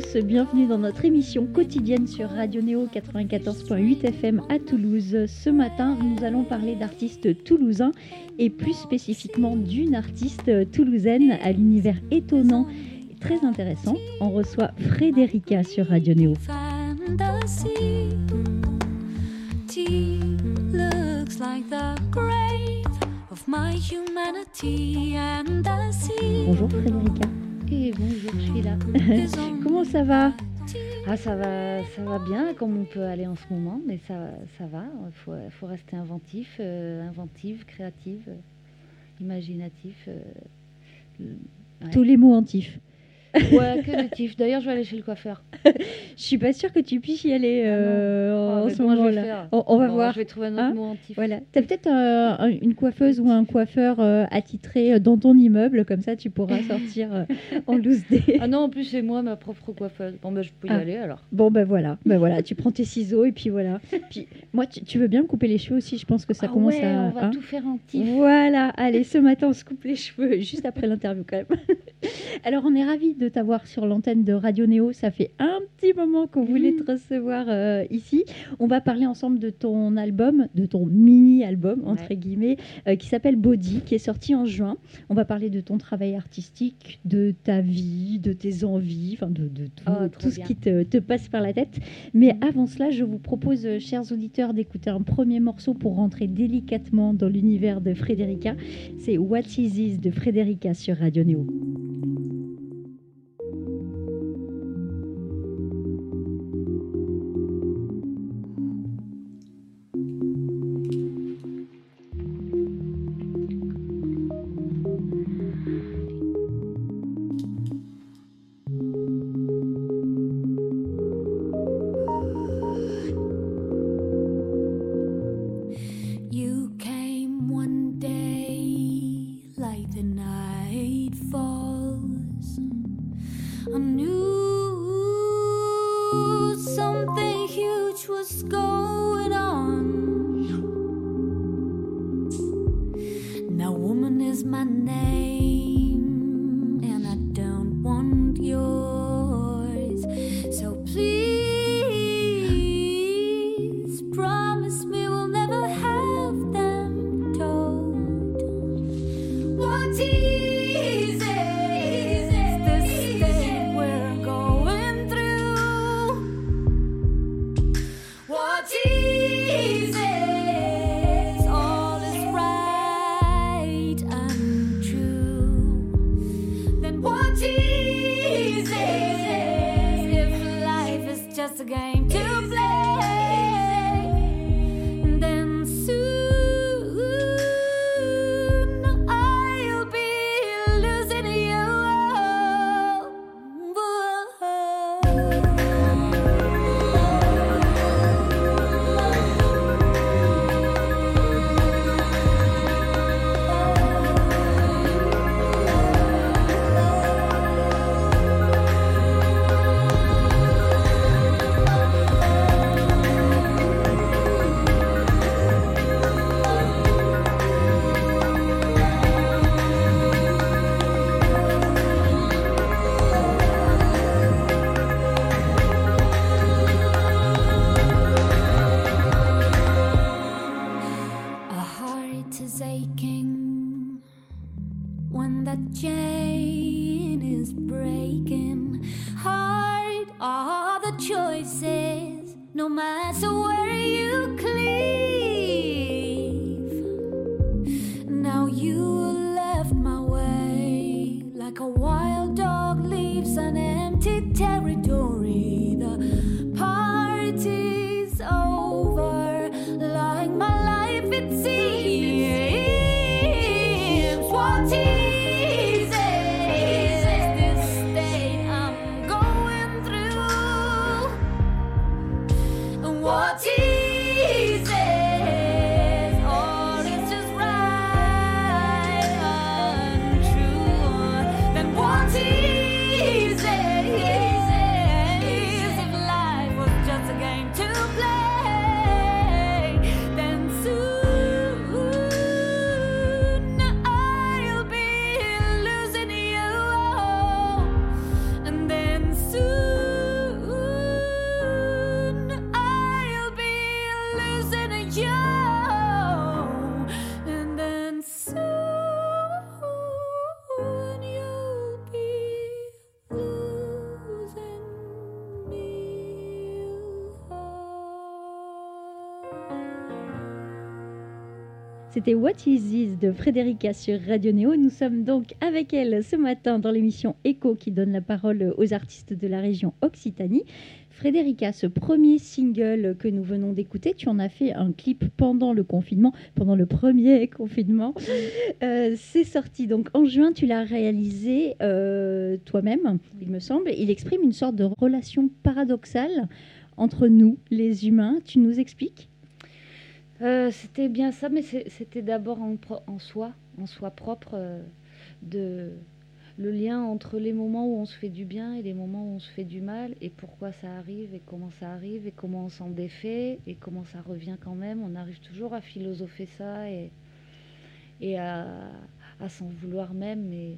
Tous, bienvenue dans notre émission quotidienne sur Radio Néo 94.8 FM à Toulouse. Ce matin, nous allons parler d'artistes toulousains et plus spécifiquement d'une artiste toulousaine à l'univers étonnant et très intéressant. On reçoit Frédérica sur Radio Néo. Bonjour Frédérica. Bonjour, je suis là. Comment ça va? Ah, ça va, ça va bien, comme on peut aller en ce moment, mais ça, ça va. Il faut, faut rester inventif, euh, inventive, créative, euh, imaginatif. euh, Tous les mots antifs. Ouais, que tifs. D'ailleurs, je vais aller chez le coiffeur. Je suis pas sûre que tu puisses y aller euh, Ah, en mais ce moment-là. On, on va Bon, voir. Je vais trouver un autre Hein mot antif. Voilà. T'as peut-être euh, un- une coiffeuse ou un coiffeur euh, attitré euh, dans ton immeuble, comme ça tu pourras sortir en loose day. Ah non, en plus, c'est moi, ma propre coiffeuse. Bon, ben, je peux y Ah. aller alors. Bon ben voilà, ben voilà, tu prends tes ciseaux et puis voilà. Puis moi, tu, tu veux bien me couper les cheveux aussi? Je pense que ça Ah commence ouais, à. on va hein tout faire en tif. Voilà, allez, ce matin on se coupe les cheveux juste après l'interview quand même. Alors on est ravis de t'avoir sur l'antenne de Radio Néo, ça fait un petit moment qu'on voulait te recevoir euh, ici. On va parler ensemble de ton album, de ton mini-album entre Ouais. guillemets, euh, qui s'appelle Body, qui est sorti en juin. On va parler de ton travail artistique, de ta vie, de tes envies, enfin de, de tout, Oh, tout ce qui te, te passe par la tête. Mais avant cela, je vous propose, euh, chers auditeurs, d'écouter un premier morceau pour rentrer délicatement dans l'univers de Frédérica. C'est What Is This de Frédérica sur Radio Néo. C'était What Is This de Frédérica sur Radio Néo. Nous sommes donc avec elle ce matin dans l'émission Echo qui donne la parole aux artistes de la région Occitanie. Frédérica, ce premier single que nous venons d'écouter, tu en as fait un clip pendant le confinement, pendant le premier confinement. Euh, c'est sorti donc en juin, tu l'as réalisé euh, toi-même, il me semble. Il exprime une sorte de relation paradoxale entre nous, les humains. Tu nous expliques euh, c'était bien ça, mais c'était d'abord en, soi, en soi propre, euh, de, le lien entre les moments où on se fait du bien et les moments où on se fait du mal, et pourquoi ça arrive, et comment ça arrive, et comment on s'en défait, et comment ça revient quand même. On arrive toujours à philosopher ça et, et à, s'en vouloir même, mais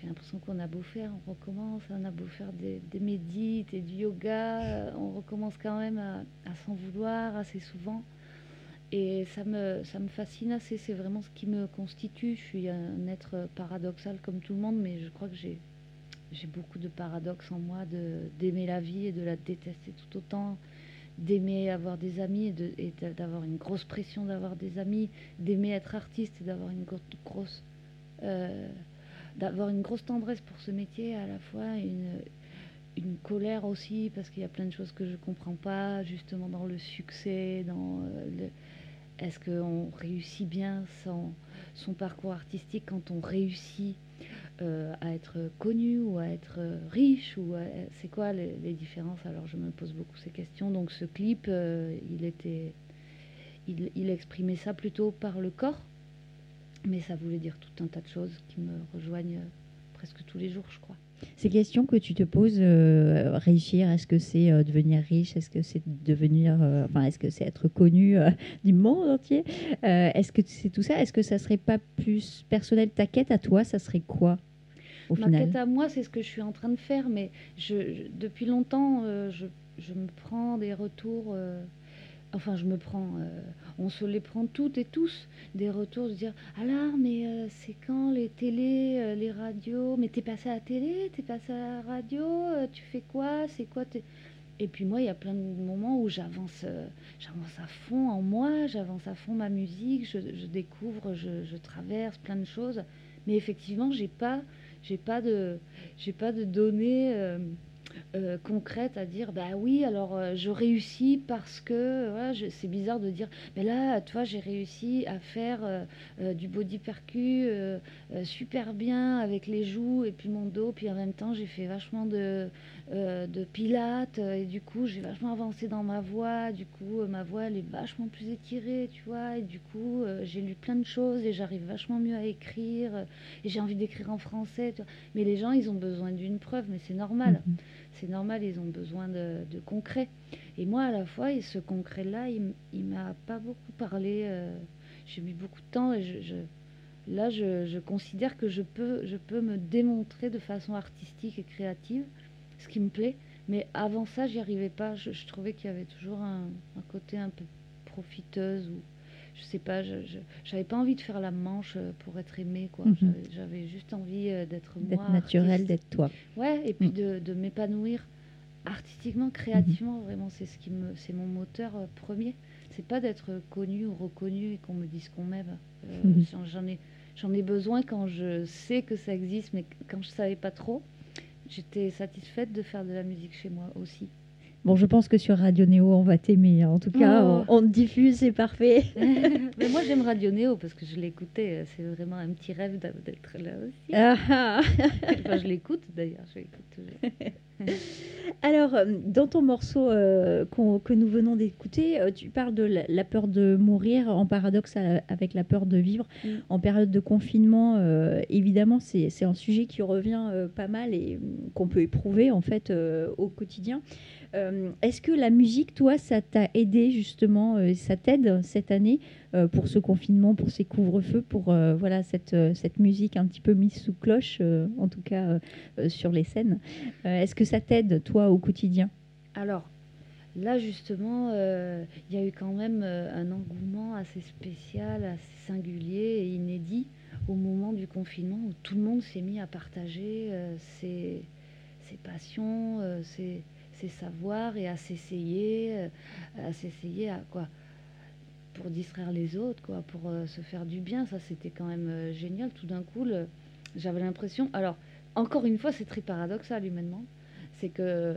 j'ai l'impression qu'on a beau faire, on recommence, on a beau faire des, des médites et du yoga, on recommence quand même à s'en vouloir assez souvent. Et ça me, ça me fascine assez, c'est vraiment ce qui me constitue. Je suis un être paradoxal comme tout le monde, mais je crois que j'ai, j'ai beaucoup de paradoxes en moi, de, d'aimer la vie et de la détester tout autant, d'aimer avoir des amis et, de, et d'avoir une grosse pression d'avoir des amis, d'aimer être artiste et d'avoir une grosse, euh, d'avoir une grosse tendresse pour ce métier, à la fois une, une colère aussi, parce qu'il y a plein de choses que je ne comprends pas, justement dans le succès, dans euh, le est-ce qu'on réussit bien son, son, parcours artistique quand on réussit euh, à être connu ou à être riche ou c'est quoi les, différences? Alors je me pose beaucoup ces questions. Donc ce clip, euh, il était, il, exprimait ça plutôt par le corps, mais ça voulait dire tout un tas de choses qui me rejoignent presque tous les jours, je crois. Ces questions que tu te poses, euh, réussir, est-ce que c'est euh, devenir riche Est-ce que c'est devenir, euh, enfin, est-ce que c'est être connu du monde entier Est-ce que c'est tout ça Est-ce que ça serait pas plus personnel? Ta quête à toi, ça serait quoi au Ma quête à moi, c'est ce que je suis en train de faire, mais je, depuis longtemps, je, je, me prends des retours enfin je me prends, euh, on se les prend toutes et tous, des retours de dire alors mais euh, c'est quand les télés, euh, les radios, mais t'es passé à la télé, t'es passé à la radio, tu fais quoi, c'est quoi Et puis moi il y a plein de moments où j'avance, j'avance à fond en moi, j'avance à fond ma musique, je, découvre, je, traverse plein de choses, mais effectivement j'ai pas, j'ai pas de données euh, concrète à dire bah oui alors euh, je réussis parce que c'est bizarre de dire mais là tu vois j'ai réussi à faire euh, du body percu super bien avec les joues et puis mon dos puis en même temps j'ai fait vachement de pilates et du coup j'ai vachement avancé dans ma voix du coup ma voix elle est vachement plus étirée tu vois et du coup j'ai lu plein de choses et j'arrive vachement mieux à écrire et j'ai envie d'écrire en français mais les gens ils ont besoin d'une preuve mais c'est normal. Mm-hmm c'est normal, ils ont besoin de, concret. Et moi, à la fois, et ce concret-là, il, il m'a pas beaucoup parlé. Euh, j'ai mis beaucoup de temps et là, je, considère que je peux, me démontrer de façon artistique et créative ce qui me plaît. Mais avant ça, j'y arrivais pas. Je, trouvais qu'il y avait toujours un, côté un peu profiteuse ou je sais pas, je n'avais pas envie de faire la manche euh, pour être aimée, quoi. Mhm. J'avais juste envie euh, d'être moi. D'être naturel, d'être toi. Ouais, et puis mm. de, de m'épanouir artistiquement, créativement, mhm. vraiment, c'est ce qui me, c'est mon moteur euh, premier. C'est pas d'être connu ou reconnu et qu'on me dise qu'on m'aime. Mhm. J'en ai, j'en ai besoin quand je sais que ça existe, mais quand je savais pas trop, j'étais satisfaite de faire de la musique chez moi aussi. Bon, je pense que sur Radio Néo, on va t'aimer. En tout cas, oh. on, diffuse, c'est parfait. Mais moi, j'aime Radio Néo parce que je l'écoutais. C'est vraiment un petit rêve d'être là aussi. Ah, ah. je l'écoute d'ailleurs. Je l'écoute toujours. Alors, euh, dans ton morceau euh, que nous venons d'écouter, euh, tu parles de la, peur de mourir en paradoxe avec la peur de vivre mm. en période de confinement. évidemment, c'est un sujet qui revient pas mal et qu'on peut éprouver en fait au quotidien. Est-ce que la musique, toi, ça t'a aidé justement, ça t'aide cette année euh, pour ce confinement, pour ces couvre-feux, pour euh, voilà cette, euh, cette musique un petit peu mise sous cloche, en tout cas sur les scènes. Est-ce que ça t'aide, toi, au quotidien? Alors, là, justement, euh, il y a eu quand même euh, un engouement assez spécial, assez singulier et inédit au moment du confinement où tout le monde s'est mis à partager euh, ses, ses passions, euh, ses, ses savoirs et à s'essayer, euh, à s'essayer à quoi pour distraire les autres, quoi, pour euh, se faire du bien. Ça, c'était quand même euh, génial. Tout d'un coup, le- j'avais l'impression. Alors, encore une fois, c'est très paradoxal humainement. C'est que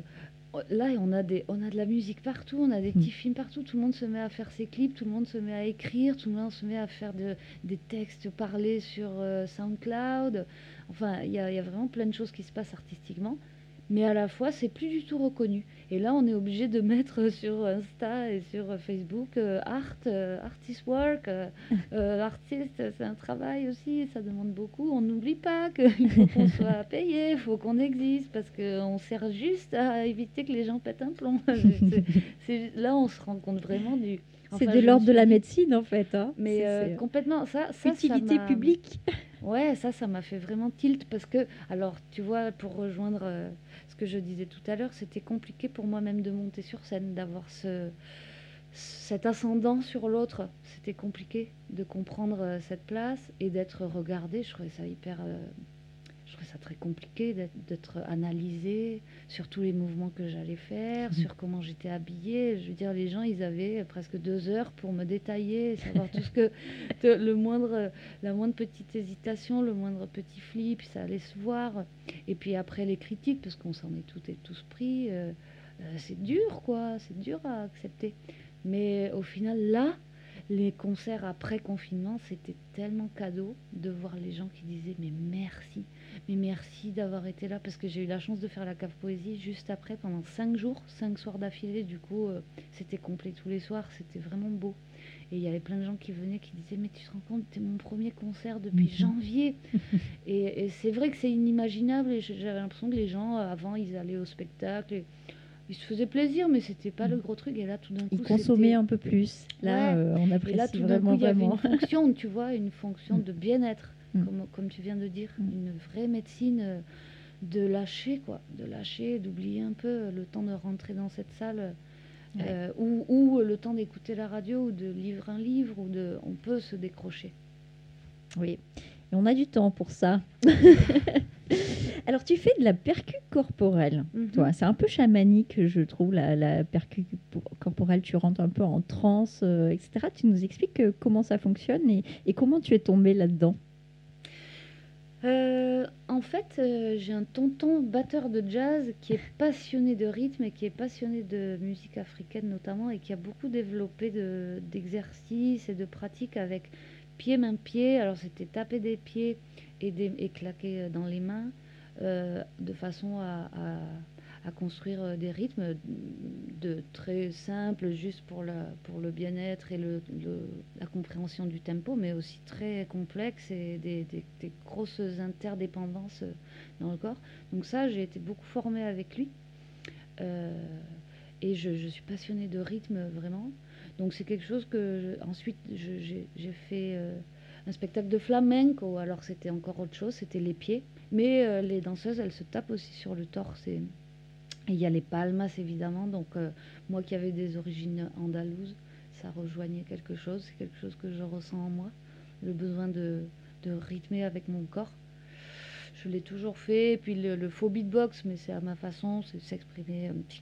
oh, là, on a, des, on a de la musique partout, on a des petits films partout. Tout le monde se met à faire ses clips, tout le monde se met à écrire, tout le monde se met à faire de- des textes parlés sur euh, SoundCloud. Enfin, il y, a il y a vraiment plein de choses qui se passent artistiquement. Mais à la fois, c'est plus du tout reconnu. Et là, on est obligé de mettre sur Insta et sur Facebook euh, art, euh, artist work, euh, euh, artiste, c'est un travail aussi, ça demande beaucoup. On n'oublie pas qu'il faut qu'on soit payé, il faut qu'on existe, parce qu'on sert juste à éviter que les gens pètent un plomb. C'est- c'est- là, on se rend compte vraiment du. C'est de l'ordre de la médecine en fait. hein. Mais C'est- euh, c'est complètement, ça, ça, ça utilité m'a- publique. Ouais, ça, ça m'a fait vraiment tilt parce que, alors, tu vois, pour rejoindre ce que je disais tout à l'heure, c'était compliqué pour moi-même de monter sur scène, d'avoir ce, cet ascendant sur l'autre. C'était compliqué de comprendre euh, cette place et d'être regardé. Je trouvais ça hyper. Ça très compliqué d'être- analysé sur tous les mouvements que j'allais faire, Mhm. sur comment j'étais habillée. Je veux dire, les gens, ils avaient presque deux heures pour me détailler, savoir tout ce que. le moindre la moindre petite hésitation, le moindre petit flip, ça allait se voir. Et puis après les critiques, parce qu'on s'en est toutes et tous pris, euh, euh, c'est dur quoi, c'est dur à accepter. Mais au final, là, les concerts après confinement, c'était tellement cadeau de voir les gens qui disaient mais merci, mais merci d'avoir été là parce que j'ai eu la chance de faire la cave poésie juste après pendant cinq jours, cinq soirs d'affilée. Du coup, euh, c'était complet tous les soirs, c'était vraiment beau. Et il y avait plein de gens qui venaient qui disaient Mais tu te rends compte, c'est mon premier concert depuis Mhm. janvier. et et c'est vrai que c'est inimaginable. Et j'avais l'impression que les gens, euh, avant, ils allaient au spectacle. Et ils se faisaient plaisir, mais c'était pas le gros truc. Et là, tout d'un coup. Ils consommaient c'était- un peu plus. Là, Ouais. euh, on Et là, apprécie tout d'un coup, vraiment, il y avait vraiment. une fonction, tu vois, une fonction de bien-être, Mm. comme, comme tu viens de dire, Mm. une vraie médecine euh, de lâcher, quoi, de lâcher, d'oublier un peu le temps de rentrer dans cette salle, euh, ou, ou le temps d'écouter la radio, ou de lire un livre, ou de, on peut se décrocher. Oui, et on a du temps pour ça. Alors, tu fais de la percu corporelle, Mhm. toi. C'est un peu chamanique, je trouve, la, la percu corporelle. Tu rentres un peu en transe, euh, etc. Tu nous expliques euh, comment ça fonctionne et, et comment tu es tombée là-dedans? Euh, en fait, euh, j'ai un tonton batteur de jazz qui est passionné de rythme et qui est passionné de musique africaine notamment et qui a beaucoup développé de- d'exercices et de pratiques avec pied, main, pied. Alors c'était taper des pieds et, des, claquer euh, dans les mains de façon à- à construire euh, des rythmes de très simples juste pour, le bien-être et la compréhension du tempo, mais aussi très complexes et des, grosses interdépendances euh, dans le corps. Donc ça, j'ai été beaucoup formée avec lui. Euh, et je, suis passionnée de rythme vraiment. Donc c'est quelque chose que ensuite j'ai fait un spectacle de flamenco. Alors c'était encore autre chose, c'était les pieds. Mais les danseuses, elles se tapent aussi sur le torse. Et il y a les palmas évidemment. Donc euh, moi qui avais des origines andalouses, ça rejoignait quelque chose. C'est quelque chose que je ressens en moi, le besoin de, de rythmer avec mon corps. Je l'ai toujours fait. Et puis le, le faux beatbox, mais c'est à ma façon, c'est s'exprimer un petit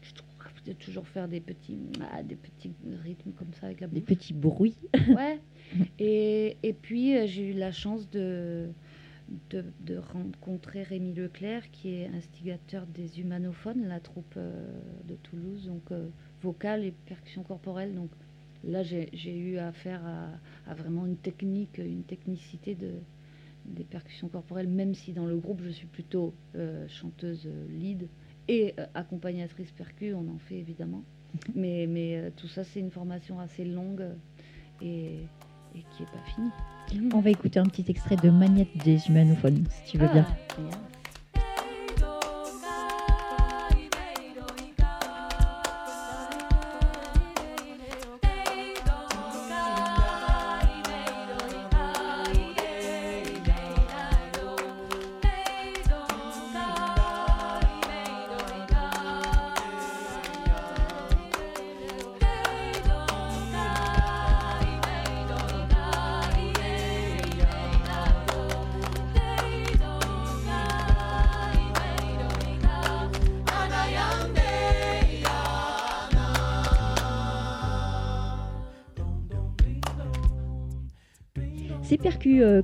de toujours faire des petits, ah, des petits rythmes comme ça avec la Des bouche. petits bruits. Ouais. Et, et puis, euh, j'ai eu la chance de, de, de rencontrer Rémi Leclerc, qui est instigateur des Humanophones, la troupe euh, de Toulouse, donc euh, vocale et percussion corporelle. Donc là, j'ai eu affaire à, à vraiment une technique, une technicité de, des percussions corporelles, même si dans le groupe, je suis plutôt euh, chanteuse lead et euh, accompagnatrice percu, on en fait évidemment. Mais, mais euh, tout ça, c'est une formation assez longue et, et qui n'est pas finie. On va écouter un petit extrait de Magnette des humanophones, si tu veux bien. Ah, génial.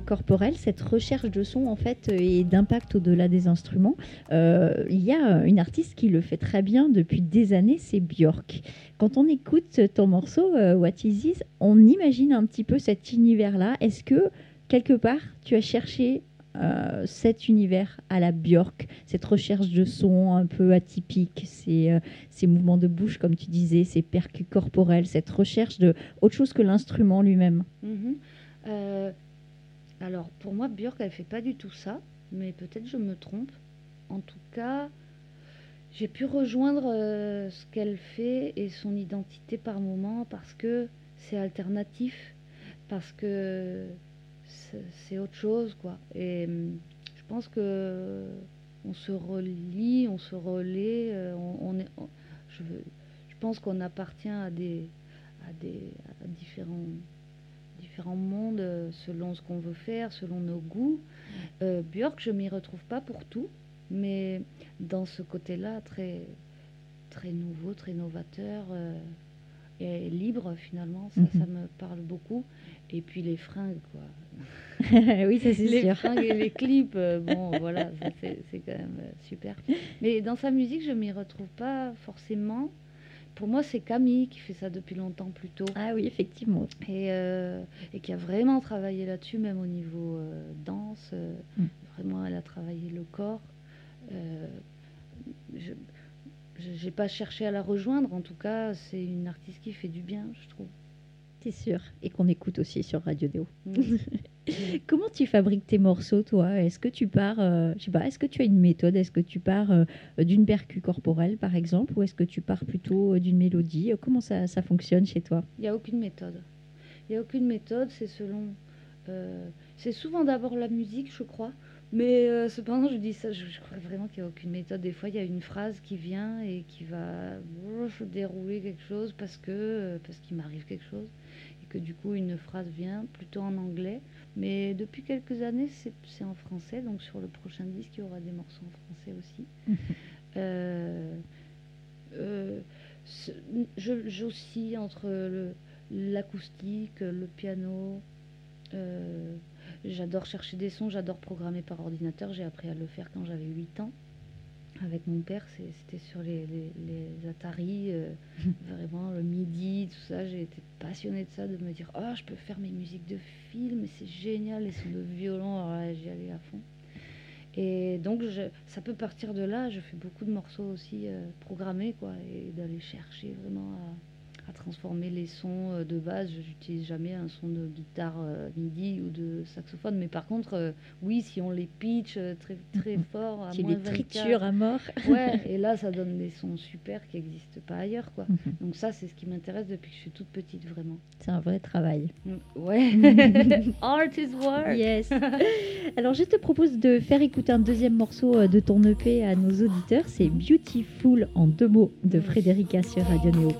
Corporels, cette recherche de son en fait et d'impact au-delà des instruments, euh, il y a une artiste qui le fait très bien depuis des années, c'est Björk. Quand on écoute ton morceau euh, What Is This, on imagine un petit peu cet univers-là. Est-ce que quelque part tu as cherché euh, cet univers à la Björk, cette recherche de son un peu atypique, ces, mouvements de bouche, comme tu disais, ces percus corporels, cette recherche de autre chose que l'instrument lui-même? Mhm. Euh, alors, pour moi, Björk, elle fait pas du tout ça, mais peut-être je me trompe. En tout cas, j'ai pu rejoindre euh, ce qu'elle fait et son identité par moment parce que c'est alternatif, parce que c'est autre chose, quoi. Et hum, je pense que on se relie, on se relaie, euh, on, est, je, je pense qu'on appartient à des, différents, différents mondes euh, selon ce qu'on veut faire, selon nos goûts. Euh, Björk, je m'y retrouve pas pour tout, mais dans ce côté-là, très, très nouveau, très novateur euh, et libre finalement, ça, Mhm. ça me parle beaucoup. Et puis les fringues, quoi. oui, ça c'est Les sûr. fringues et les clips, euh, bon, voilà, c'est quand même super. Mais dans sa musique, je m'y retrouve pas forcément. Pour moi, c'est Camille qui fait ça depuis longtemps plutôt Ah oui, effectivement. et, euh, et qui a vraiment travaillé là-dessus, même au niveau euh, danse. euh, Mm. Vraiment, elle a travaillé le corps. Je n'ai pas cherché à la rejoindre, en tout cas, c'est une artiste qui fait du bien, je trouve. C'est sûr. Et qu'on écoute aussi sur Radio Déo. Mm. Comment tu fabriques tes morceaux, toi? Est-ce que tu pars, euh, je sais pas, est-ce que tu as une méthode? Est-ce que tu pars euh, d'une percu corporelle, par exemple, ou est-ce que tu pars plutôt euh, d'une mélodie? Comment ça, ça fonctionne chez toi? Il n'y a aucune méthode. Il n'y a aucune méthode, c'est selon. euh, c'est souvent d'abord la musique, je crois. Mais euh, cependant, je dis ça, je, je crois vraiment qu'il n'y a aucune méthode. Des fois, il y a une phrase qui vient et qui va dérouler quelque chose parce que euh, parce qu'il m'arrive quelque chose. Que du coup, une phrase vient plutôt en anglais. Mais depuis quelques années, c'est en français. Donc sur le prochain disque, il y aura des morceaux en français aussi. Euh, euh, j'oscille entre le- l'acoustique, le piano. euh, j'adore chercher des sons, j'adore programmer par ordinateur. J'ai appris à le faire quand j'avais 8 ans. Avec mon père, c'était sur les, les- les Atari, euh, vraiment le midi, tout ça. J'ai été passionnée de ça, de me dire Oh, je peux faire mes musiques de film, et c'est génial, les sons de violon. Alors là, j'y allais à fond. Et donc, je- ça peut partir de là. Je fais beaucoup de morceaux aussi euh, programmés, quoi, et d'aller chercher vraiment à, à transformer les sons euh, de base. Je n'utilise jamais un son de guitare euh, MIDI ou de saxophone, mais par contre, euh, oui, si on les pitch très, très fort, à Tu moins les 24, tritures à mort. Ouais, et là, ça donne des sons super qui n'existent pas ailleurs, quoi. Mhm. Donc ça, c'est ce qui m'intéresse depuis que je suis toute petite, vraiment. C'est un vrai travail. Mm, Ouais. Art is work. Yes. Alors, je te propose de faire écouter un deuxième morceau de ton EP à nos auditeurs. C'est Beautiful en deux mots de Frédérica sur Radio Néo.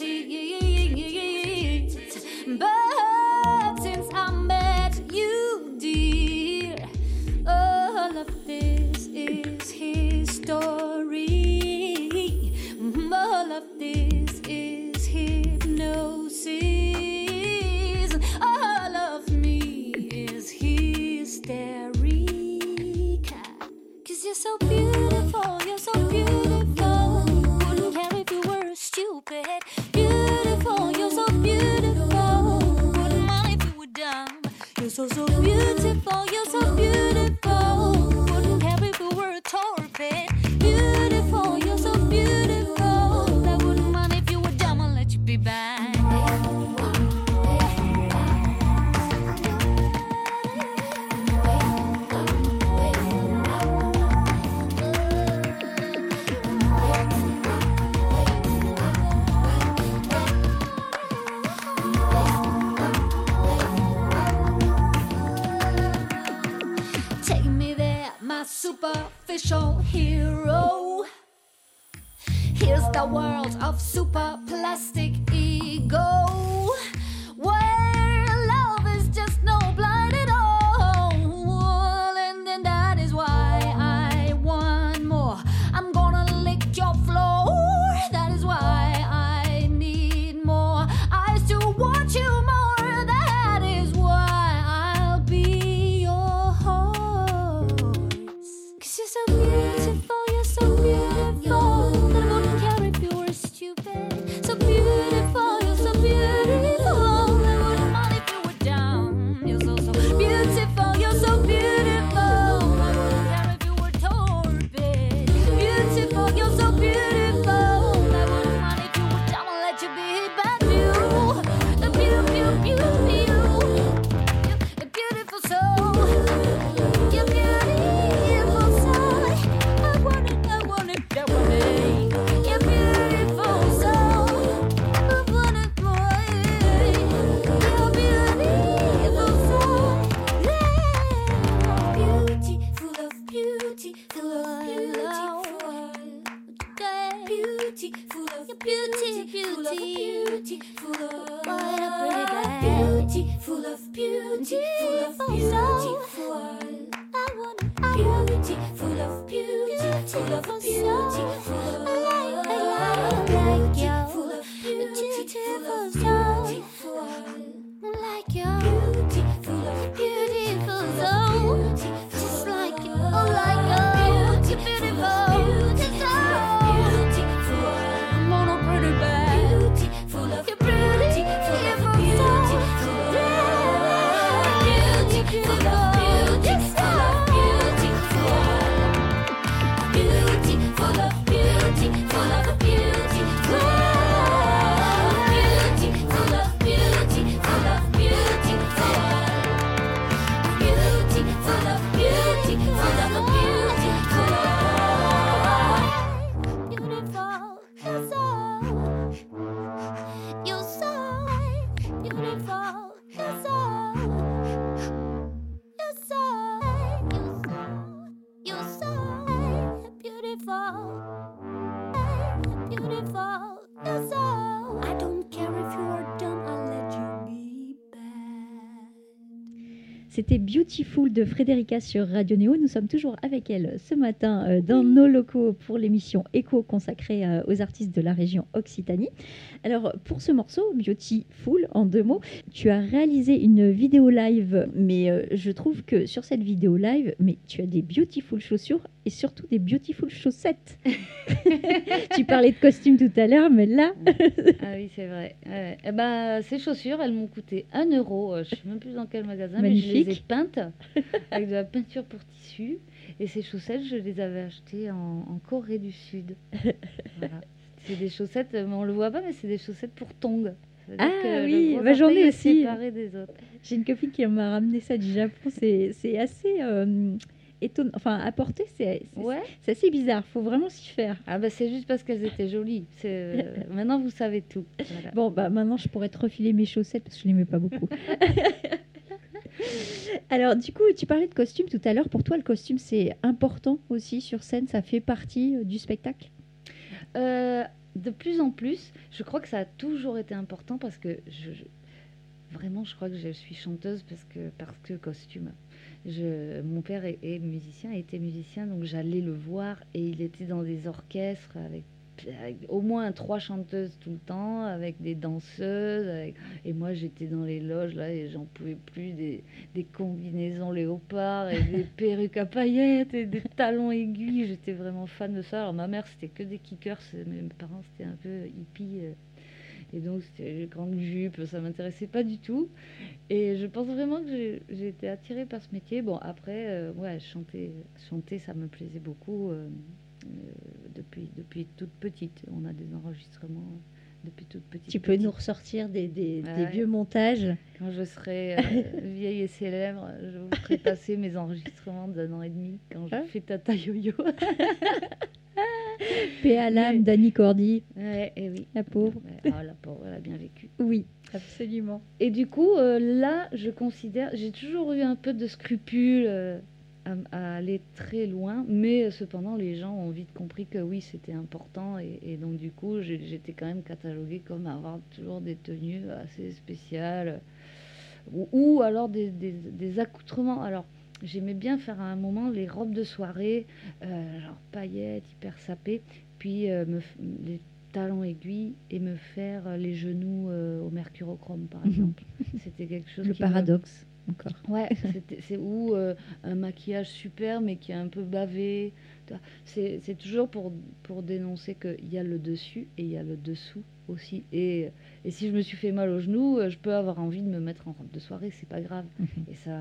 My C'était Beautiful de Frédérica sur Radio Néo. Nous sommes toujours avec elle ce matin euh, dans nos locaux pour l'émission Echo consacrée euh, aux artistes de la région Occitanie. Alors pour ce morceau, Beautiful en deux mots, tu as réalisé une vidéo live, mais euh, je trouve que sur cette vidéo live, mais tu as des beautiful chaussures et surtout des beautiful chaussettes. tu parlais de costumes tout à l'heure, mais là, Ah oui, c'est vrai. Ouais. Eh ben, ces chaussures, elles m'ont coûté 1 euro. Je sais même plus dans quel magasin, mais je les ai Magnifique. peintes avec de la peinture pour tissu. Et ces chaussettes, je les avais achetées en, en Corée du Sud. Voilà. C'est des chaussettes, mais on le voit pas, mais c'est des chaussettes pour tongs. Ah que oui, gros bah, j'en ai orteil est aussi. J'ai une copine qui m'a ramené ça du Japon. C'est assez euh, étonnant. Enfin, à porter, c'est Ouais. assez bizarre. faut vraiment s'y faire. Ah bah c'est juste parce qu'elles étaient jolies. Euh, maintenant vous savez tout. Voilà. Bon, bah maintenant, je pourrais te refiler mes chaussettes parce que je les mets pas beaucoup. Alors, du coup, tu parlais de costume tout à l'heure. Pour toi, le costume, c'est important aussi sur scène? Ça fait partie euh, du spectacle? Euh, de plus en plus, je crois que ça a toujours été important parce que vraiment, je crois que je suis chanteuse parce que parce que costume. Mon père est, est musicien, était musicien, donc j'allais le voir et il était dans des orchestres avec au moins trois chanteuses tout le temps, avec des danseuses, avec- et moi j'étais dans les loges là et j'en pouvais plus des, des combinaisons léopards et des perruques à paillettes et des talons aiguilles. J'étais vraiment fan de ça. Alors ma mère c'était que des kickers, mes parents c'était un peu hippie. euh, Et donc c'était les grandes jupes, ça m'intéressait pas du tout. Et je pense vraiment que j'ai- été attirée par ce métier. Bon après, euh, ouais, chanter, chanter ça me plaisait beaucoup euh, depuis, depuis toute petite. On a des enregistrements depuis toute petite. Tu peux petite. nous ressortir des, des- des Ouais. vieux montages. Quand je serai euh, vieille et célèbre, je vous ferai passer mes enregistrements d'un an et demi quand je Ah. fais Tata Yo-Yo. Paix à l'âme, Dani Cordy, ouais, et oui. la pauvre. Ah, la pauvre, elle a bien vécu. Oui, absolument. Et du coup, euh, là, je considère, j'ai toujours eu un peu de scrupules. euh, à, à aller très loin, mais cependant les gens ont vite compris que oui, c'était important et, et donc du coup j'étais quand même cataloguée comme avoir toujours des tenues assez spéciales ou, ou alors des, des- des accoutrements. Alors j'aimais bien faire à un moment les robes de soirée, euh, genre paillettes, hyper sapées, puis euh, me les talons aiguilles et me faire les genoux euh, au mercurochrome par Mhm. exemple. C'était quelque chose Le me- paradoxe, encore. Ouais, c'est où euh, un maquillage super mais qui est un peu bavé. C'est toujours pour, pour dénoncer qu'il y a le dessus et il y a le dessous aussi. Et, et si je me suis fait mal au genou, euh, je peux avoir envie de me mettre en robe de soirée, c'est pas grave. Mhm. Et ça,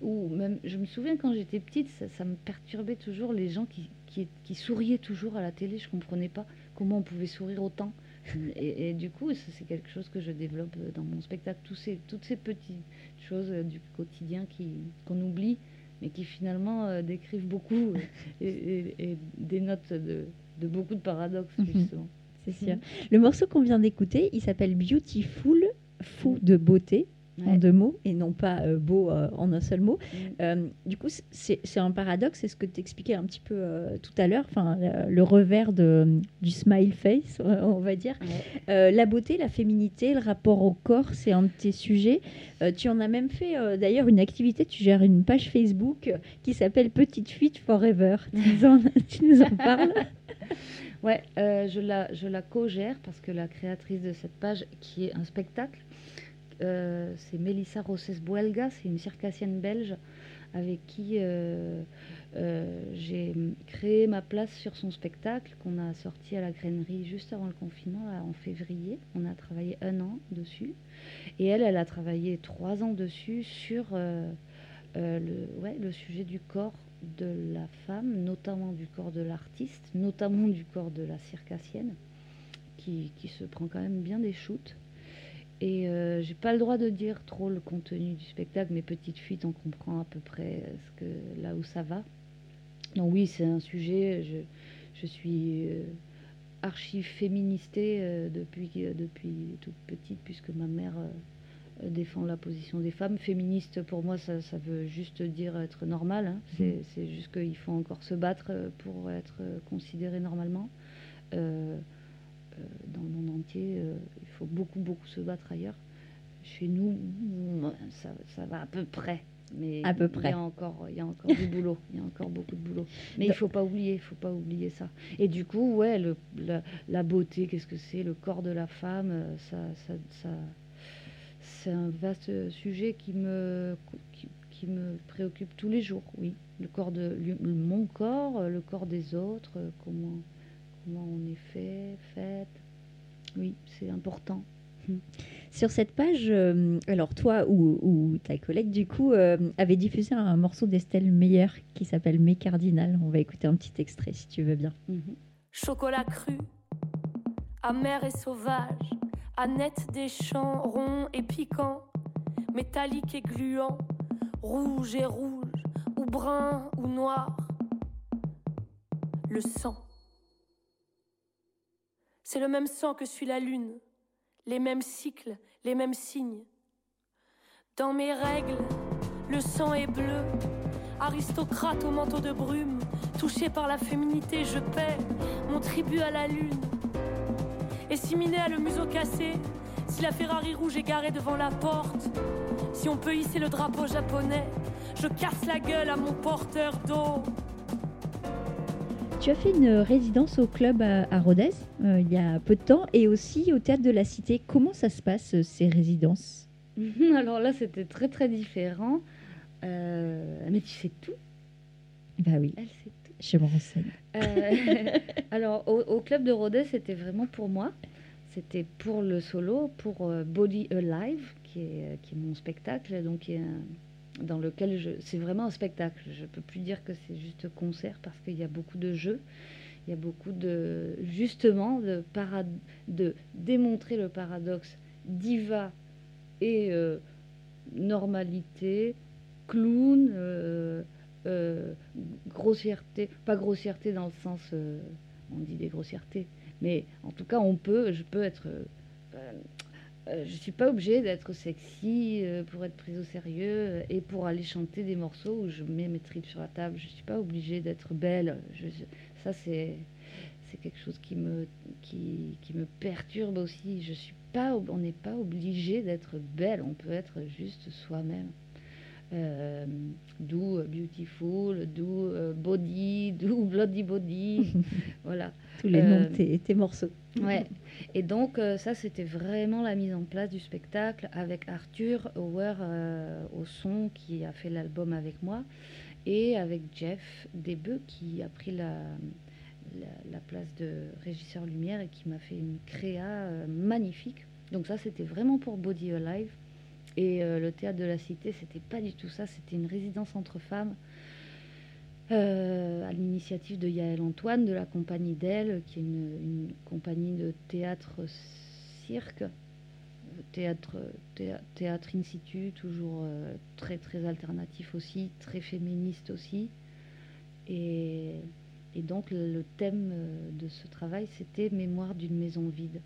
ou même, je me souviens quand j'étais petite, ça, ça me perturbait toujours les gens qui, qui, qui souriaient toujours à la télé. Je comprenais pas comment on pouvait sourire autant. Et, et du coup, c'est quelque chose que je développe euh, dans mon spectacle. Tous ces, toutes ces petites choses euh, du quotidien qu'on oublie, mais qui finalement euh, décrivent beaucoup et, et- et dénotent de, de beaucoup de paradoxes, Mhm. justement. C'est sûr. Le morceau qu'on vient d'écouter, il s'appelle Beautiful, fou de beauté, en deux mots, et non pas euh, beau euh, en un seul mot. Mm. Euh, du coup, c'est un paradoxe, c'est ce que tu expliquais un petit peu tout à l'heure, enfin, le, revers de, du smile face, on va dire. Ouais. La beauté, la féminité, le rapport au corps, c'est un de tes sujets. Tu en as même fait d'ailleurs une activité, tu gères une page Facebook qui s'appelle Petite Fuite Forever. Tu nous en, tu nous en parles? Ouais, euh, je la, je la co-gère parce que la créatrice de cette page, qui est un spectacle, euh, c'est Mélissa Rosses Buelga, c'est une circassienne belge avec qui euh, euh, j'ai créé ma place sur son spectacle qu'on a sorti à la grainerie juste avant le confinement, en février. On a travaillé un an dessus. Et elle, elle a travaillé trois ans dessus sur le sujet du corps de la femme, notamment du corps de l'artiste, notamment du corps de la circassienne, qui, qui se prend quand même bien des shoots. Et euh, j'ai pas le droit de dire trop le contenu du spectacle, mais petite fuite, on comprend à peu près euh, ce que, là où ça va. Donc oui, c'est un sujet, je, je suis euh, archi féministée euh, depuis, depuis toute petite, puisque ma mère euh, défend la position des femmes. Féministe, pour moi, ça, ça veut juste dire être normal. hein. C'est c'est juste qu'il faut encore se battre pour être considéré normalement. Euh, dans le monde entier, euh, il faut beaucoup, beaucoup se battre ailleurs. Chez nous, mm, ça, ça va à peu près. Mais À peu Il près. y a encore, il y a encore du boulot. Il y a encore beaucoup de boulot. Mais il faut pas oublier, il faut pas oublier ça. Et du coup, ouais, le, la, la beauté, qu'est-ce que c'est Le corps de la femme, euh, ça, ça, ça, c'est un vaste sujet qui me, qui, qui me préoccupe tous les jours. Oui, le corps de mon corps, le corps des autres, comment, comment on est fait, faite. Oui, c'est important. Sur cette page, euh, alors toi ou, ou ta collègue du coup euh, avait diffusé un morceau d'Estelle Meyer qui s'appelle Mes Cardinal. On va écouter un petit extrait si tu veux bien. Mhm. Chocolat cru, amer et sauvage, Annette des champs ronds et piquants, métallique et gluant, rouge et rouge, ou brun ou noir. Le sang. C'est le même sang que suit la lune, les mêmes cycles, les mêmes signes. Dans mes règles, le sang est bleu, aristocrate au manteau de brume, touché par la féminité, je paie mon tribut à la lune. Et si Minet a le museau cassé, si la Ferrari rouge est garée devant la porte, si on peut hisser le drapeau japonais, je casse la gueule à mon porteur d'eau. Tu as fait une résidence au club à, à Rodez euh, il y a peu de temps et aussi au théâtre de la Cité. Comment ça se passe euh, ces résidences Alors là, c'était très très différent. Euh, mais tu sais tout, Bah oui, elle sait tout. je me renseigne. Euh, alors, au, au club de Rodez, c'était vraiment pour moi. C'était pour le solo, pour Body Alive, qui est, qui est mon spectacle, donc qui est un- dans lequel je. C'est vraiment un spectacle. Je peux plus dire que c'est juste concert parce qu'il y a beaucoup de jeux. Il y a beaucoup de. Justement, de, démontrer le paradoxe diva et euh, normalité, clown. euh, euh, grossièreté, pas grossièreté dans le sens, on dit des grossièretés, mais en tout cas, on peut, je peux être euh, euh, je suis pas obligée d'être sexy euh, pour être prise au sérieux euh, et pour aller chanter des morceaux où je mets mes tripes sur la table. Je suis pas obligée d'être belle. Je- ça, c'est c'est quelque chose qui me, qui, qui me perturbe aussi. Je suis pas, on n'est pas obligé d'être belle. On peut être juste soi-même. Euh, do beautiful, do euh, body, do bloody body. voilà. Tous les noms Euh, de tes, tes morceaux. Ouais. Et donc, euh, ça, c'était vraiment la mise en place du spectacle avec Arthur Hauer euh, au son qui a fait l'album avec moi et avec Jeff Desbeux qui a pris la, la, la place de régisseur lumière et qui m'a fait une créa euh, magnifique. Donc, ça, c'était vraiment pour Body Alive. Et le théâtre de la Cité, c'était pas du tout ça. C'était une résidence entre femmes euh, à l'initiative de Yael Antoine de la compagnie d'elle, qui est une, compagnie de théâtre-cirque, euh, théâtre, théâ- théâtre in situ, toujours euh, très très alternatif aussi, très féministe aussi. Et, et donc le, thème euh, de ce travail, c'était Mémoire d'une maison vide.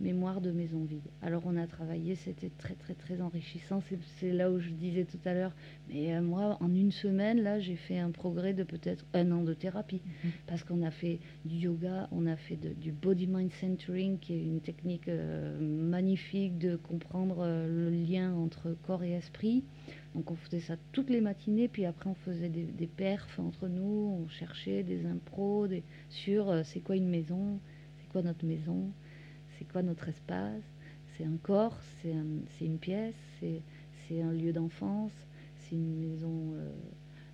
Mémoire de maison vide. Alors on a travaillé, c'était très très très enrichissant. C'est- là où je disais tout à l'heure, mais euh, moi, en une semaine, là, j'ai fait un progrès de peut-être un an de thérapie. Parce qu'on a fait du yoga, on a fait de- du body mind centering, qui est une technique euh, magnifique de comprendre euh, le lien entre corps et esprit. Donc on faisait ça toutes les matinées, puis après on faisait des, des perfs entre nous, on cherchait des impros des, sur euh, c'est quoi une maison, c'est quoi notre maison, quoi notre espace, c'est un corps, c'est un- une pièce, c'est un lieu d'enfance, c'est une maison euh,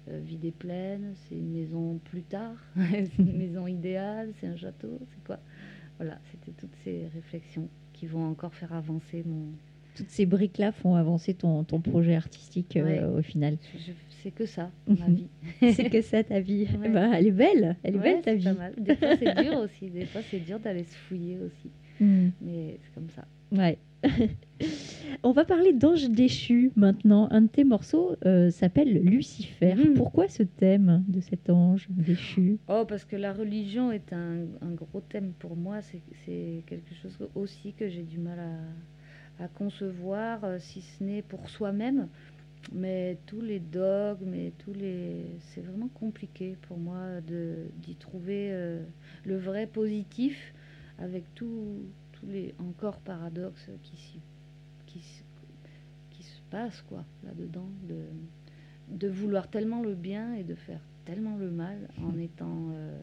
euh, vide et pleine, c'est une maison plus tard, c'est une maison idéale, c'est un château, c'est quoi Voilà, c'était toutes ces réflexions qui vont encore faire avancer mon. Toutes ces briques-là font avancer ton, ton projet artistique euh, au final. c'est que ça, ma Mhm. vie. C'est que ça ta vie. Ouais. Bah, elle est belle, elle est Ouais, belle ta vie. pas mal. Des fois c'est dur aussi, des fois c'est dur d'aller se fouiller aussi, Hmm. mais c'est comme ça. Ouais. On va parler d'ange déchu maintenant. Un de tes morceaux euh, s'appelle Lucifer. Mhm. Pourquoi ce thème de cet ange déchu? Oh, parce que la religion est un, un gros thème pour moi. C'est- quelque chose aussi que j'ai du mal à, à concevoir, euh, si ce n'est pour soi-même. Mais tous les dogmes et tous les. C'est vraiment compliqué pour moi d'y trouver euh, le vrai positif avec tous les encore paradoxes qui, qui, se- qui se passent quoi, là-dedans. De, de vouloir tellement le bien et de faire tellement le mal en étant. euh,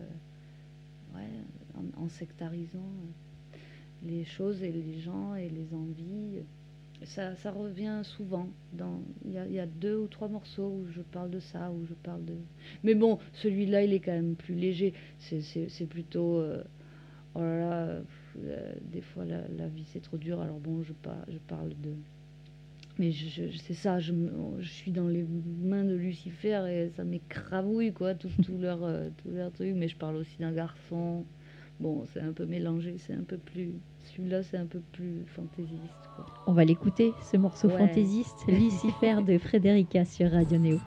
ouais, en, en sectarisant euh, les choses et les gens et les envies. Ça, ça revient souvent. Il, y a, il y a deux ou trois morceaux où je parle de ça, où je parle de. Mais bon, celui-là, il est quand même plus léger. C'est plutôt. euh, oh là là, euh, des fois la, la vie c'est trop dur. Alors bon, je, par- je parle de. Mais je, je- c'est ça, je, suis dans les mains de Lucifer et ça m'écrabouille, quoi, tout, tout leur, euh, tout leur truc. Mais je parle aussi d'un garçon. Bon, c'est un peu mélangé, c'est un peu plus. Celui-là, c'est un peu plus fantaisiste, quoi. On va l'écouter, ce morceau Ouais. fantaisiste, Lucifer de Frédérica sur Radio Néo.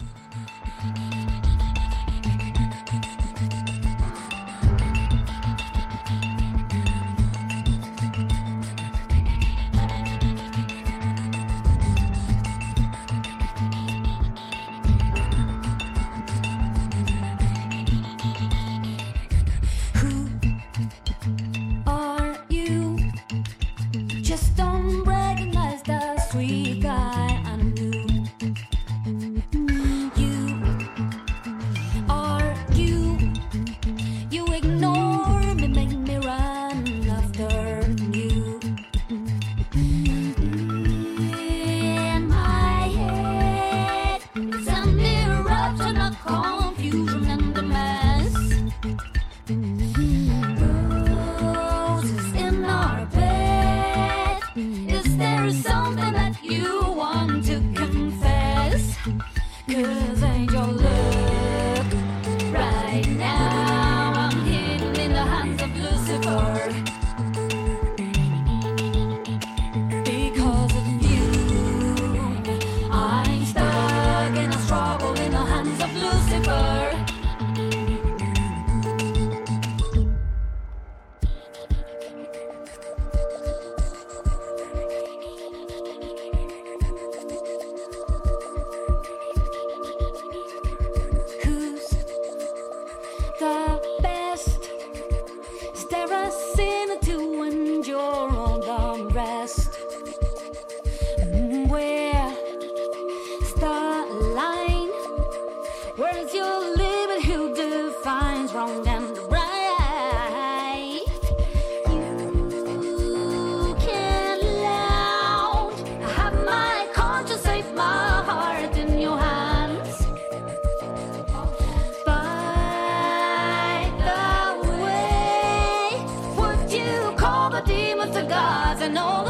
And all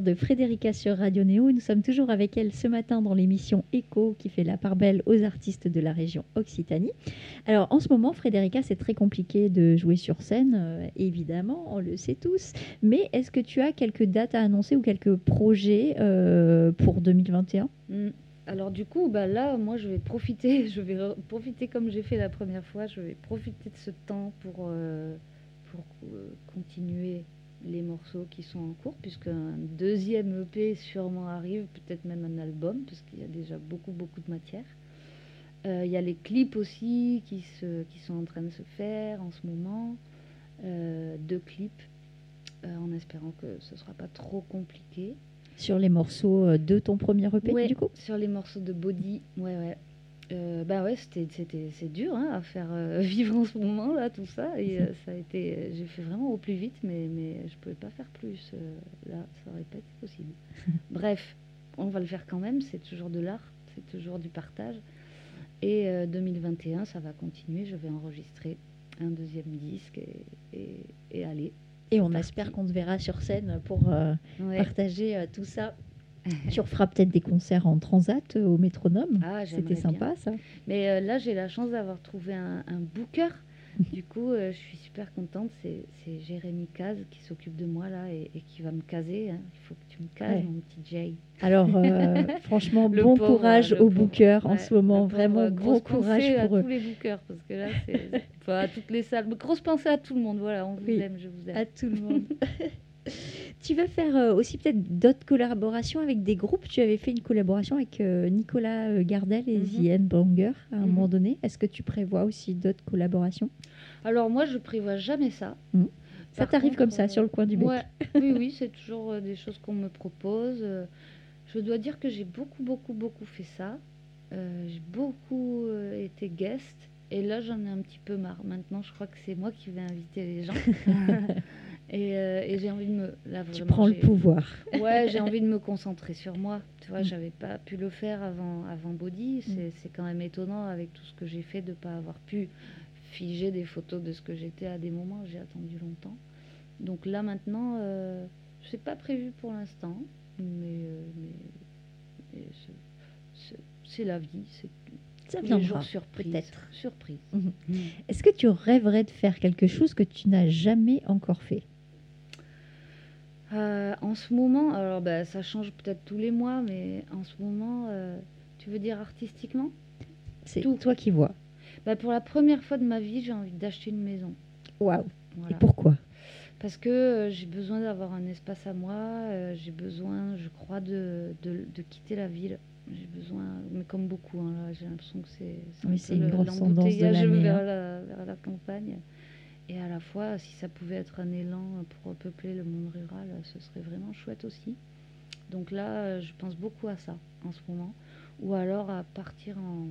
De Frédérica sur Radio Néo. Nous sommes toujours avec elle ce matin dans l'émission Echo qui fait la part belle aux artistes de la région Occitanie. Alors en ce moment, Frédérica, c'est très compliqué de jouer sur scène, euh, évidemment, on le sait tous. Mais est-ce que tu as quelques dates à annoncer ou quelques projets euh, pour 2021 Mm. Alors du coup, bah là, moi, je vais profiter, je vais profiter comme j'ai fait la première fois, je vais profiter de ce temps pour, euh, pour continuer les morceaux qui sont en cours, puisqu'un deuxième EP sûrement arrive, peut-être même un album, parce qu'il y a déjà beaucoup, beaucoup de matière. Euh, Il y a les clips aussi qui, se, qui sont en train de se faire en ce moment, euh, deux clips, euh, en espérant que ce ne sera pas trop compliqué. sur les morceaux de ton premier EP Ouais, du coup? sur les morceaux de Body, ouais, ouais. Euh, bah ouais, c'était, c'est dur hein, à faire euh, vivre en ce moment là, tout ça. Et euh, ça a été, j'ai fait vraiment au plus vite, mais, mais je pouvais pas faire plus. euh, là, ça aurait pas été possible. Bref, on va le faire quand même. C'est toujours de l'art, c'est toujours du partage. Et euh, 2021, ça va continuer. Je vais enregistrer un deuxième disque et, et, et aller. Et on parti. espère qu'on te verra sur scène pour euh, Ouais. partager euh, tout ça. Tu referas peut-être des concerts en transat euh, au métronome. Ah, C'était bien. sympa ça. Mais euh, là, j'ai la chance d'avoir trouvé un, un booker. Du coup, euh, je suis super contente. C'est, Jérémy Caz qui s'occupe de moi là et, et qui va me caser. hein. Il faut que tu me cases, Ouais. mon petit Jay. Alors, franchement, bon pauvre, courage aux bookers en ce moment. pauvre, Vraiment, bon courage pour à eux. tous les bookers parce que là, c'est enfin, à toutes les salles. Mais Grosse pensée à tout le monde. Voilà, on vous aime, je vous aime. À tout le monde. tu vas faire euh, aussi peut-être d'autres collaborations avec des groupes. Tu avais fait une collaboration avec euh, Nicolas euh, Gardel et Mhm. Zien Banger à un Mhm. moment donné. Est-ce que tu prévois aussi d'autres collaborations? Alors moi, je prévois jamais ça. Mhm. Ça t'arrive comme ça, euh, sur le coin du bec? Ouais, oui, oui, c'est toujours des choses qu'on me propose. Je dois dire que j'ai beaucoup, beaucoup, beaucoup fait ça. Euh, j'ai beaucoup euh, été guest Et là, j'en ai un petit peu marre. Maintenant, je crois que c'est moi qui vais inviter les gens. et euh, et j'ai envie de me. Là, Tu prends le pouvoir. Ouais, j'ai envie de me concentrer sur moi. Tu vois, Mm. j'avais pas pu le faire avant, avant Body. C'est c'est quand même étonnant avec tout ce que j'ai fait de pas avoir pu figer des photos de ce que j'étais à des moments. J'ai attendu longtemps. Donc là, maintenant, euh, c'est pas prévu pour l'instant, mais, euh, mais- mais c'est- la vie. C'est Ça viendra, surprise. peut-être. Surprise. Mhm. Mm. Est-ce que tu rêverais de faire quelque chose que tu n'as jamais encore fait? Euh, en ce moment, alors bah, ça change peut-être tous les mois, mais en ce moment, euh, tu veux dire artistiquement? C'est Tout. toi qui vois. Bah, Pour la première fois de ma vie, j'ai envie d'acheter une maison. Waouh. Voilà. Et pourquoi? Parce que euh, j'ai besoin d'avoir un espace à moi, j'ai besoin, je crois, de, de, de quitter la ville. J'ai besoin, mais comme beaucoup, hein, j'ai l'impression que c'est un Oui, c'est une grosse tendance de vers, hein. la, vers la campagne. Et à la fois, si ça pouvait être un élan pour repeupler le monde rural, ce serait vraiment chouette aussi. Donc là, euh, je pense beaucoup à ça en ce moment. Ou alors à partir en,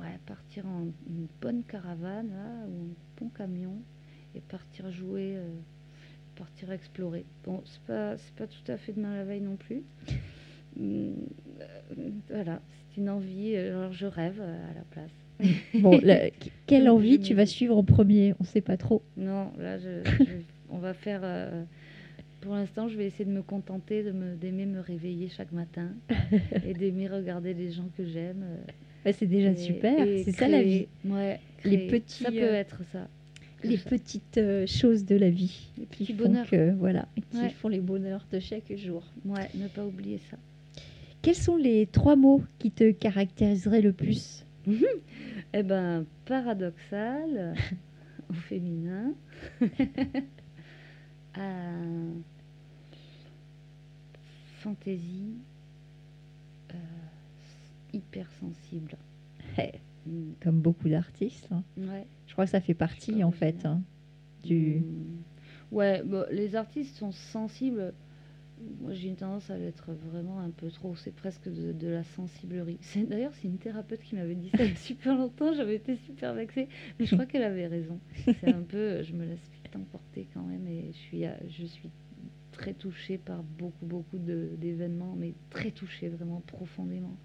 ouais, partir en une bonne caravane là, ou un bon camion et partir jouer, euh, partir explorer. Bon, c'est pas, pas tout à fait demain la veille non plus. Hum, euh, voilà, c'est une envie. euh, Alors je rêve euh, à la place. Bon, quelle envie tu vas suivre en premier On ne sait pas trop. Non, là, je, je- on va faire. euh, pour l'instant, je vais essayer de me contenter de me- d'aimer me réveiller chaque matin et d'aimer regarder les gens que j'aime. euh, Ouais, c'est déjà et- super. C'est ça la vie. créer- Les petits, Ça peut euh, être ça. Les ça. petites euh, choses de la vie Les qui petits font bonheurs. que voilà, qui Ouais. font les bonheurs de chaque jour. Ouais, ne pas oublier ça. Quels sont les trois mots qui te caractériseraient le plus? Eh ben, paradoxal au féminin. Euh, fantaisie. euh, hyper sensible. Eh, Mm. Comme beaucoup d'artistes. hein. Ouais. Je crois que ça fait partie en fait hein, du. Mm. Ouais, bon, les artistes sont sensibles. Moi, j'ai une tendance à l'être vraiment un peu trop. C'est presque de, de la sensiblerie. D'ailleurs, c'est une thérapeute qui m'avait dit ça il y a super longtemps. J'avais été super vexée. Mais je crois qu'elle avait raison. C'est un peu. Je me laisse vite emporter quand même. Et je suis, je suis très touchée par beaucoup, beaucoup d'événements. Mais très touchée, vraiment profondément.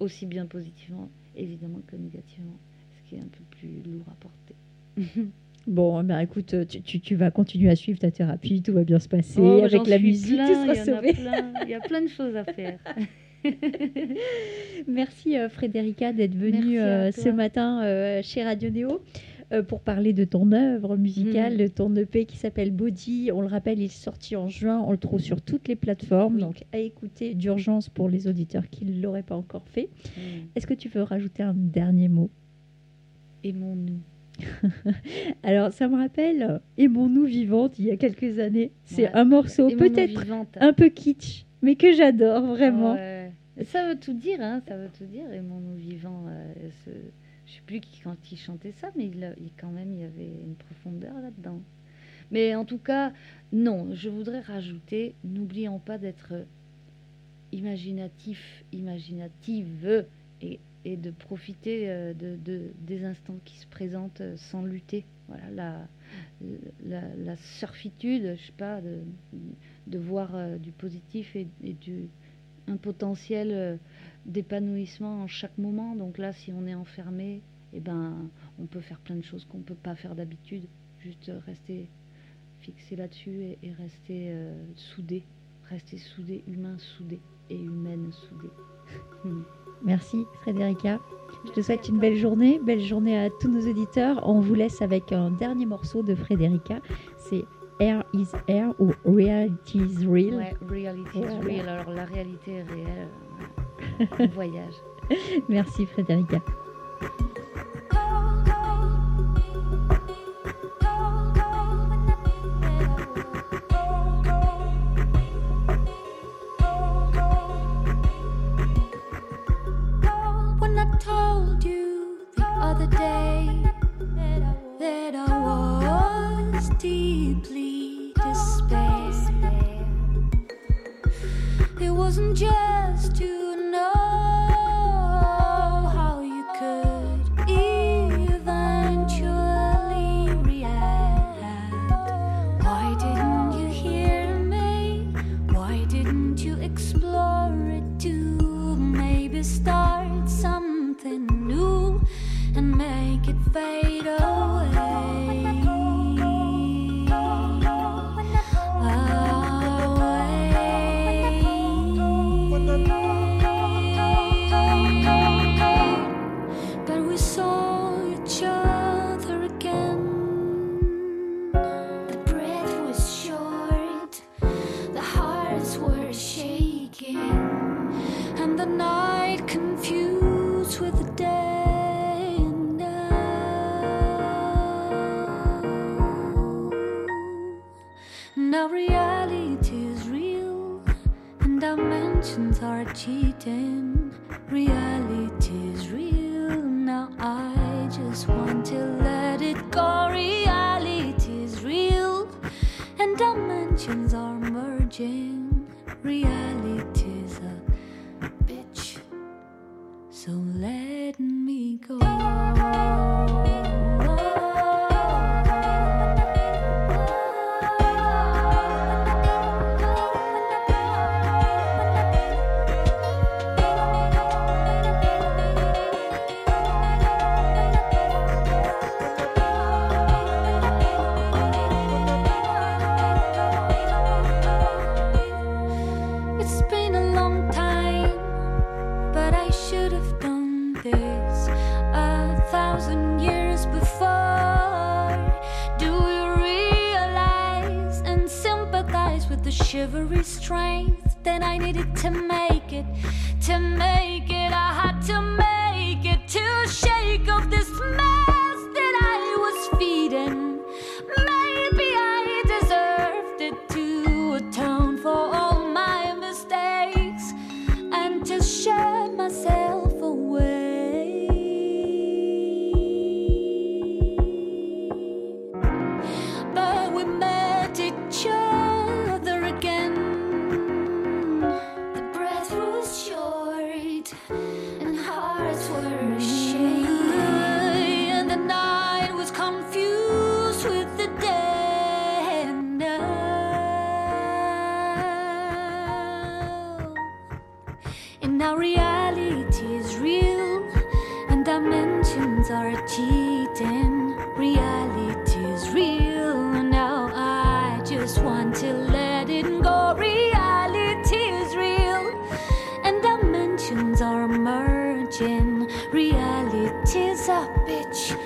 Aussi bien positivement, évidemment, que négativement. Ce qui est un peu plus lourd à porter. Bon, ben écoute, tu, tu- tu vas continuer à suivre ta thérapie, tout va bien se passer Oh, avec la musique, plein, tu seras il y a sauvé. plein, Il y a plein de choses à faire. Merci euh, Frédérica d'être venue euh, ce matin euh, chez Radio Néo euh, pour parler de ton œuvre musicale, Mhm. de ton EP qui s'appelle Body. On le rappelle, il est sorti en juin, on le trouve sur toutes les plateformes, Oui. donc à écouter d'urgence pour les auditeurs qui ne l'auraient pas encore fait. Est-ce que tu veux rajouter un dernier mot? Aimons-nous. Alors, ça me rappelle euh, Aimons-nous vivante il y a quelques années. C'est Ouais. un morceau peut-être un peu kitsch, mais que j'adore vraiment. Ouais. Ça veut tout dire, hein, ça veut tout dire. Aimons-nous vivants. euh, ce- Je sais plus qui, quand il chantait ça, mais il, a- il- quand même, il y avait une profondeur là-dedans. Mais en tout cas, non, je voudrais rajouter, n'oublions pas d'être imaginatif, imaginative et, et de profiter euh, de, de- des instants qui se présentent euh, sans lutter. Voilà, la, la, surfitude, je sais pas, de, de voir euh, du positif et, du, un potentiel d'épanouissement en chaque moment. Donc là, si on est enfermé, eh ben, on peut faire plein de choses qu'on ne peut pas faire d'habitude. Juste rester fixé là-dessus et, rester soudé, rester soudé, humain soudé et humaine soudée. Merci Frédérica. Je te souhaite une belle journée, belle journée à tous nos auditeurs. On vous laisse avec un dernier morceau de Frédérica. C'est Air is Air ou Reality is Real. Ouais, reality is real. Alors la réalité est réelle. On voyage. Merci Frédérica. danger. emerging. Reality's a bitch.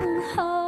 Mm. Oh.